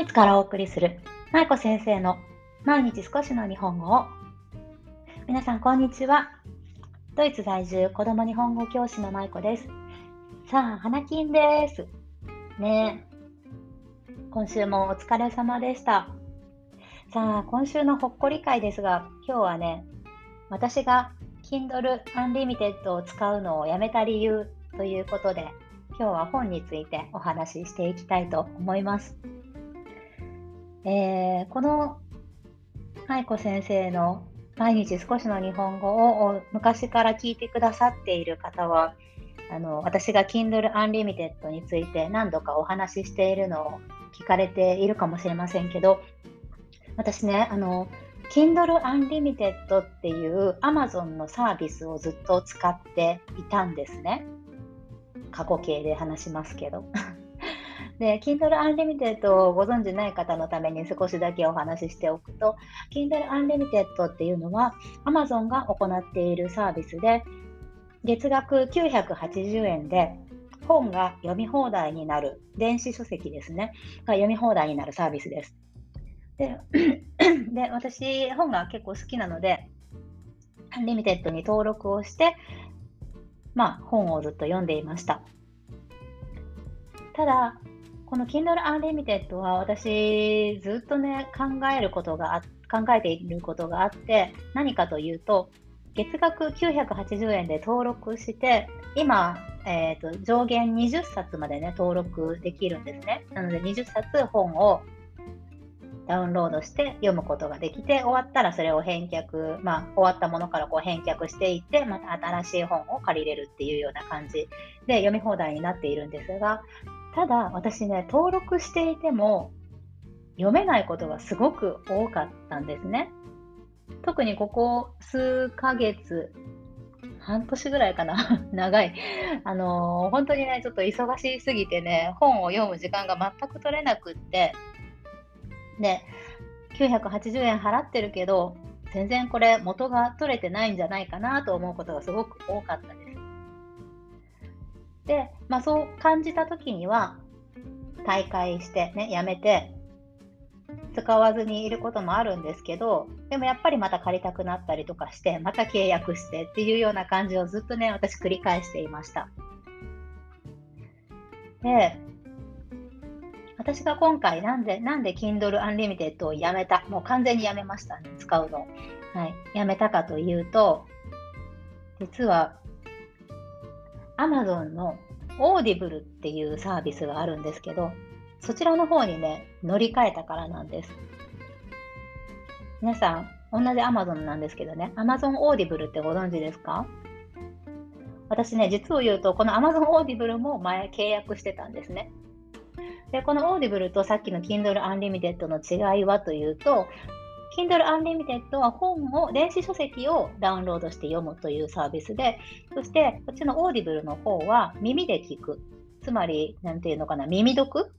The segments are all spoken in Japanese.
イツからお送りする、舞子先生の毎日少しの日本語を。皆さん、こんにちは。ドイツ在住子供日本語教師の舞子です。さあ、花金です。ね今週もお疲れ様でした。さあ、今週のほっこり会ですが、今日はね、私が Kindle Unlimited を使うのをやめた理由ということで、今日は本についてお話ししていきたいと思います。えー、この愛子先生の毎日少しの日本語を昔から聞いてくださっている方はあの私が Kindle Unlimited について何度かお話ししているのを聞かれているかもしれませんけど私ねあの Kindle Unlimited っていう Amazon のサービスをずっと使っていたんですね。過去形で話しますけど。で、Kindle Unlimited をご存知ない方のために少しだけお話ししておくと、Kindle Unlimited っていうのは Amazon が行っているサービスで、月額980円で本が読み放題になる、電子書籍ですね、が読み放題になるサービスです。で、で私、本が結構好きなので、Unlimited に登録をして、まあ、本をずっと読んでいました。ただ、この Kindle Unlimited は私ずっとね考えることが考えていることがあって何かというと月額980円で登録して今、えーと、上限20冊までね登録できるんですね。なので20冊本をダウンロードして読むことができて終わったらそれを返却、まあ、終わったものからこう返却していってまた新しい本を借りれるっていうような感じで読み放題になっているんですがただ私ね登録していても読めないことがすごく多かったんですね。特にここ数ヶ月半年ぐらいかな。長い。あのー、本当にねちょっと忙しすぎてね本を読む時間が全く取れなくって。で980円払ってるけど全然これ元が取れてないんじゃないかなと思うことがすごく多かった。で、まあ、そう感じた時には大会してねやめて使わずにいることもあるんですけどでもやっぱりまた借りたくなったりとかしてまた契約してっていうような感じをずっとね私繰り返していました。で私が今回なんでなんで Kindle Unlimited をやめたもう完全にやめましたね使うの、はい、やめたかというと実は Amazon の Audible っていうサービスがあるんですけど、そちらの方にね、乗り換えたからなんです。皆さん、同じ Amazon なんですけどね、Amazon Audible ってご存知ですか？私ね、実を言うと、この Amazon Audible も前契約してたんですね。で、この Audible とさっきの Kindle Unlimited の違いはというと、Kindle Unlimited は本を、電子書籍をダウンロードして読むというサービスで、そしてこっちの Audible の方は耳で聞く。つまり、なんていうのかな、耳読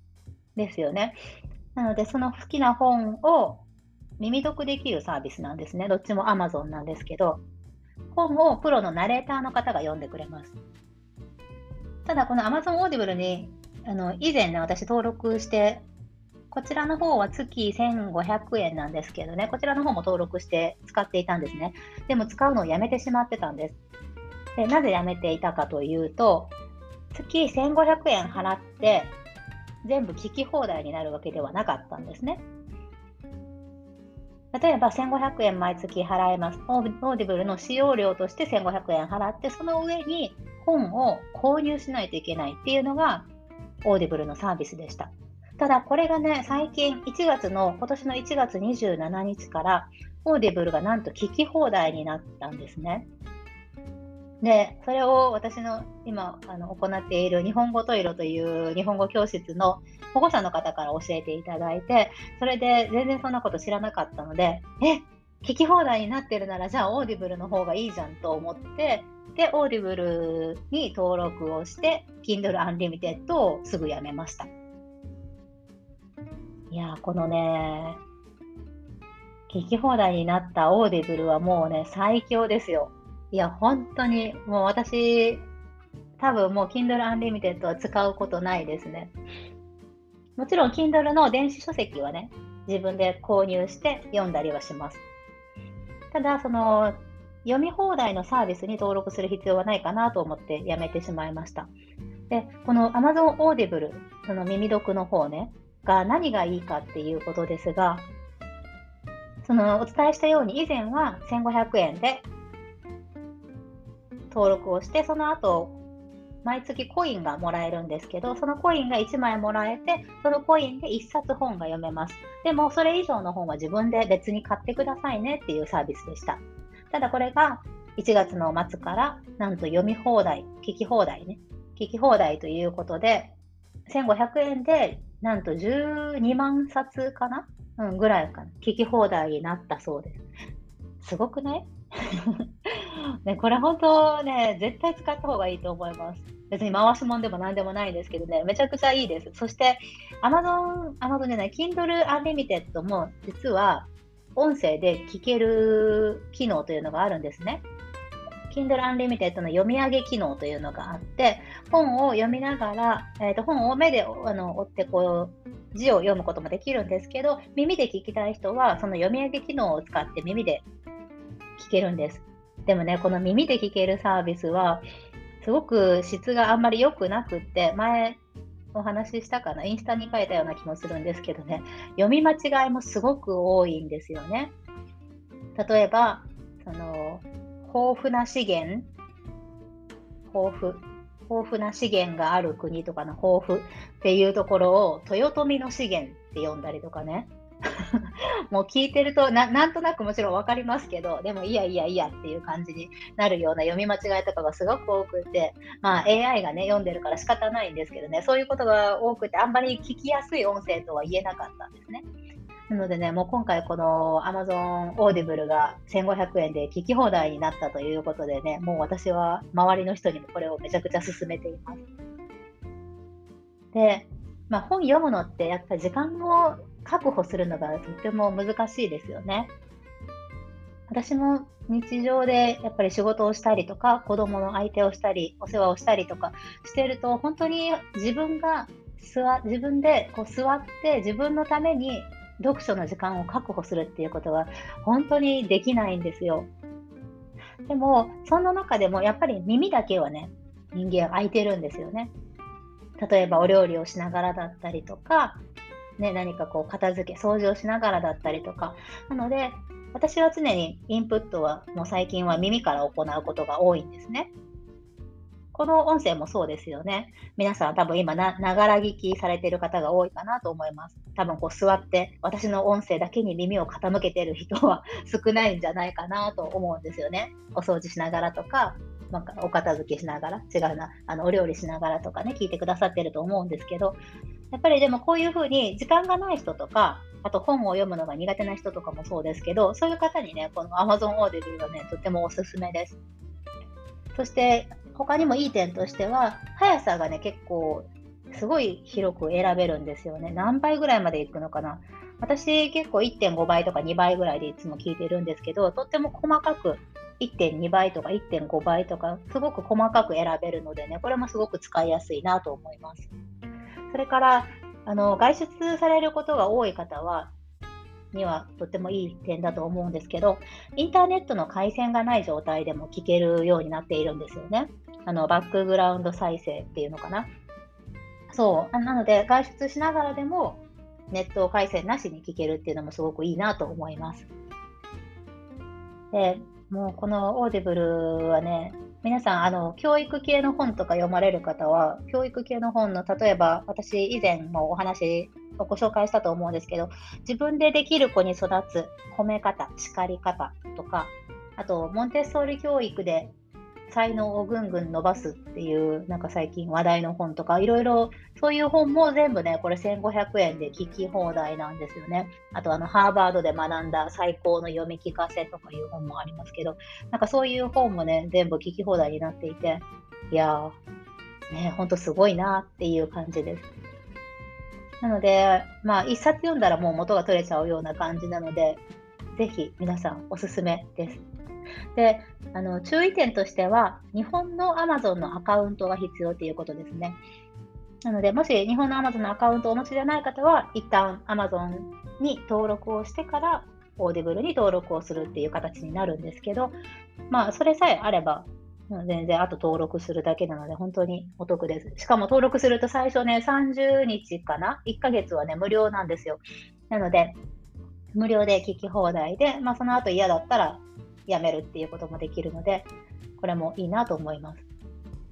ですよね。なので、その好きな本を耳読できるサービスなんですね。どっちも Amazon なんですけど、本をプロのナレーターの方が読んでくれます。ただ、この Amazon Audible にあの以前ね、私登録してこちらの方は月1500円なんですけどね、こちらの方も登録して使っていたんですね。でも使うのをやめてしまってたんです。でなぜやめていたかというと、月1500円払って全部聞き放題になるわけではなかったんですね。例えば1500円毎月払えます。 Audible の使用料として1500円払って、その上に本を購入しないといけないっていうのが Audible のサービスでした。ただこれがね、最近1月の、今年の1月27日から、 Audible がなんと聞き放題になったんですね。で、それを私の今あの行っている日本語トイロという日本語教室の保護者の方から教えていただいて、それで全然そんなこと知らなかったので、え、聞き放題になってるならじゃあオーディブルの方がいいじゃんと思って、で、オーディブルに登録をして、Kindle Unlimited をすぐやめました。いやこのね、聞き放題になったオーディブルはもうね、最強ですよ。いや、本当に、もう私、多分もう Kindle Unlimited は使うことないですね。もちろん Kindle の電子書籍はね、自分で購入して読んだりはします。ただ、その読み放題のサービスに登録する必要はないかなと思ってやめてしまいました。で、この Amazon Audible、その耳読の方ね、が何がいいかっていうことですが、そのお伝えしたように以前は1500円で登録をして、その後毎月コインがもらえるんですけど、そのコインが1枚もらえて、そのコインで1冊本が読めます。でも、それ以上の本は自分で別に買ってくださいねっていうサービスでした。ただこれが1月の末からなんと読み放題、聞き放題ね。聞き放題ということで、1500円でなんと12万冊かな？うん、ぐらいかな。聞き放題になったそうです。すごくない？ね、これ本当ね、絶対使った方がいいと思います。別に回すもんでも何でもないですけどね、めちゃくちゃいいです。そして、Amazon、Amazon じゃない、Kindle Unlimited も実は音声で聞ける機能というのがあるんですね。Kindle Unlimited の読み上げ機能というのがあって、本を読みながら、えー、と本を目であの追ってこう字を読むこともできるんですけど、耳で聞きたい人は、その読み上げ機能を使って耳で聞けるんです。でもね、この耳で聞けるサービスは、すごく質があんまり良くなくって、前お話ししたかな、インスタに書いたような気もするんですけどね、読み間違いもすごく多いんですよね。例えば、その豊富な資源、豊富、豊富な資源がある国とかの豊富っていうところを豊臣の資源って呼んだりとかね。もう聞いてるとな、なんとなくもちろん分かりますけど、でもいやいやいやっていう感じになるような読み間違いとかがすごく多くて、まあ AI がね、読んでるから仕方ないんですけどね、そういうことが多くて、あんまり聞きやすい音声とは言えなかったんですね。なのでね、もう今回この Amazon Audible が1500円で聞き放題になったということでね、もう私は周りの人にもこれをめちゃくちゃ勧めています。で、まあ、本読むのってやっぱり時間を確保するのがとっても難しいですよね。私も日常でやっぱり仕事をしたりとか子供の相手をしたりお世話をしたりとかしてると本当に自分が座自分でこう座って自分のために読書の時間を確保するっていうことは本当にできないんですよ。でもそんな中でもやっぱり耳だけはね人間空いてるんですよね。例えばお料理をしながらだったりとかね、何かこう片付け、掃除をしながらだったりとか。なので、私は常にインプットはもう最近は耳から行うことが多いんですね。この音声もそうですよね。皆さん多分今な、がら聞きされてる方が多いかなと思います。多分こう座って私の音声だけに耳を傾けてる人は 少ないんじゃないかなと思うんですよね。お掃除しながらとか、なんかお片付けしながら、違うな、あのお料理しながらとかね、聞いてくださってると思うんですけど、やっぱりでもこういうふうに時間がない人とか、あと本を読むのが苦手な人とかもそうですけど、そういう方にね、この Amazon Audible はね、とってもおすすめです。そして他にもいい点としては、速さがね、結構すごい広く選べるんですよね。何倍ぐらいまでいくのかな。私結構1.5倍とか2倍ぐらいでいつも聞いてるんですけど、とっても細かく1.2倍とか1.5倍とか、すごく細かく選べるのでね、これもすごく使いやすいなと思います。それから、あの外出されることが多い方は、にはとってもいい点だと思うんですけど、インターネットの回線がない状態でも聞けるようになっているんですよね。あのバックグラウンド再生っていうのかな。そう。なので、外出しながらでもネット回線なしに聞けるっていうのもすごくいいなと思います。で、もうこのオーディブルはね、皆さん、あの、教育系の本とか読まれる方は、教育系の本の、例えば、私以前もお話をご紹介したと思うんですけど、自分でできる子に育つ褒め方、叱り方とか、あと、モンテッソーリ教育で才能をぐんぐん伸ばすっていう、なんか最近話題の本とか、いろいろ、そういう本も全部ね、これ1500円で聞き放題なんですよね。あと、あの、ハーバードで学んだ最高の読み聞かせとかいう本もありますけど、なんかそういう本もね、全部聞き放題になっていて、いやー、ね、ほんとすごいなっていう感じです。なので、まあ、一冊読んだらもう元が取れちゃうような感じなので、ぜひ皆さんおすすめです。で、あの注意点としては、日本の Amazon のアカウントが必要ということですね。なので、もし日本の Amazon のアカウントをお持ちでない方は、一旦 Amazon に登録をしてから、オーディブルに登録をするっていう形になるんですけど、まあ、それさえあれば、全然あと登録するだけなので、本当にお得です。しかも登録すると最初ね、30日かな ?1 ヶ月はね、無料なんですよ。なので、無料で聞き放題で、まあ、その後嫌だったらやめるっていうこともできるので、これもいいなと思います。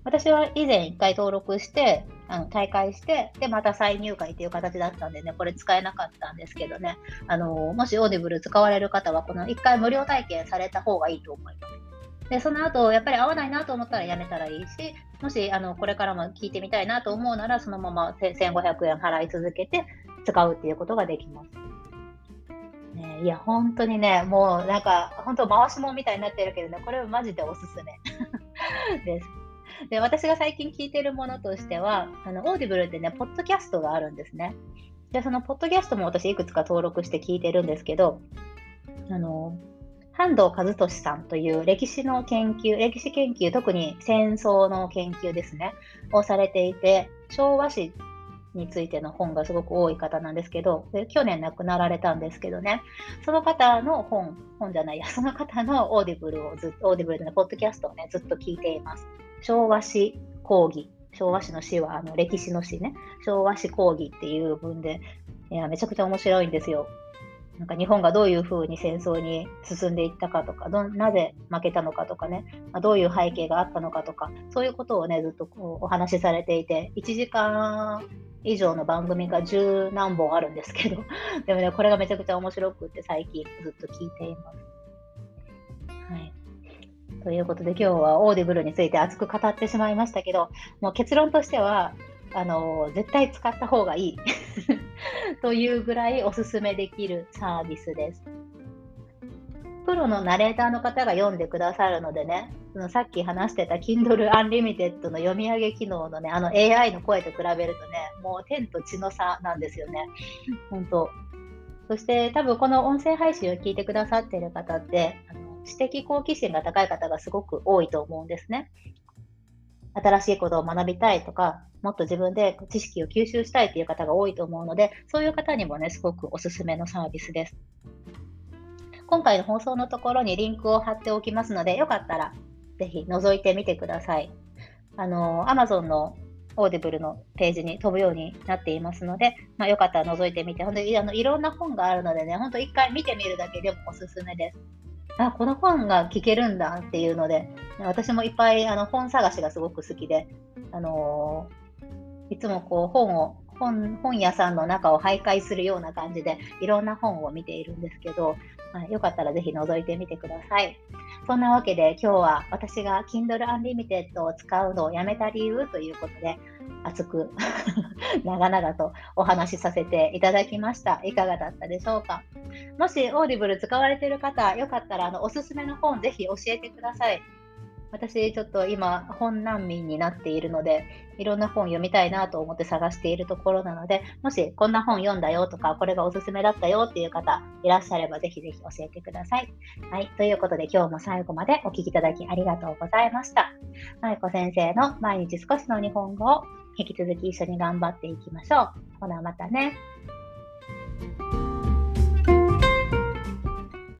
私は以前1回登録して、あの退会して、で、また再入会っていう形だったんでね、これ使えなかったんですけどね、あのもしオーディブル使われる方は、この1回無料体験された方がいいと思います。で、その後、やっぱり合わないなと思ったらやめたらいいし、もし、あの、これからも聞いてみたいなと思うなら、そのまま1500円払い続けて使うっていうことができます。ね、いや、本当にね、もうなんか、本当回しもんみたいになってるけどね、これはマジでおすすめ です。で、私が最近聞いてるものとしては、あの、オーディブルってね、ポッドキャストがあるんですね。で、そのポッドキャストも私いくつか登録して聞いてるんですけど、あの、半藤一利さんという歴史の研究、歴史研究、特に戦争の研究ですね、をされていて、昭和史についての本がすごく多い方なんですけど、で去年亡くなられたんですけどね、その方の本、本じゃないや、その方のオーディブルをずっと、オーディブルでのポッドキャストをね、ずっと聞いています。昭和史講義。昭和史の史はあの歴史の史ね。昭和史講義っていう文で、いや、めちゃくちゃ面白いんですよ。なんか日本がどういうふうに戦争に進んでいったかとか、どなぜ負けたのかとかね、まあ、どういう背景があったのかとか、そういうことをね、ずっとこうお話しされていて、1時間以上の番組が十何本あるんですけど、でもね、これがめちゃくちゃ面白くって最近ずっと聞いています。はい。ということで今日はオーディブルについて熱く語ってしまいましたけど、もう結論としては、あの絶対使った方がいい というぐらいおすすめできるサービスです。プロのナレーターの方が読んでくださるのでね、そのさっき話してた Kindle Unlimited の読み上げ機能のね、あの AI の声と比べるとね、もう天と地の差なんですよね。本当。そして多分この音声配信を聞いてくださっている方って、あの知的好奇心が高い方がすごく多いと思うんですね。新しいことを学びたいとか、もっと自分で知識を吸収したいという方が多いと思うので、そういう方にもね、すごくおすすめのサービスです。今回の放送のところにリンクを貼っておきますので、よかったらぜひ覗いてみてください。あの、Amazon のオーディブルのページに飛ぶようになっていますので、まあ、よかったら覗いてみて、本当にあのいろんな本があるのでね、本当一回見てみるだけでもおすすめです。あ、この本が聞けるんだっていうので、私もいっぱいあの本探しがすごく好きで、あのー、いつもこう本を本本屋さんの中を徘徊するような感じでいろんな本を見ているんですけど、はい、よかったらぜひ覗いてみてください。そんなわけで今日は私が Kindle Unlimited を使うのをやめた理由ということで熱く 長々とお話しさせていただきました。いかがだったでしょうか？もしオーディブル使われている方、よかったらあのおすすめの本ぜひ教えてください。私ちょっと今本難民になっているのでいろんな本読みたいなと思って探しているところなのでもしこんな本読んだよとかこれがおすすめだったよっていう方いらっしゃればぜひぜひ教えてください。はい。ということで今日も最後までお聴きいただきありがとうございました。まいこ先生の毎日少しの日本語を引き続き一緒に頑張っていきましょう。ほなまたね。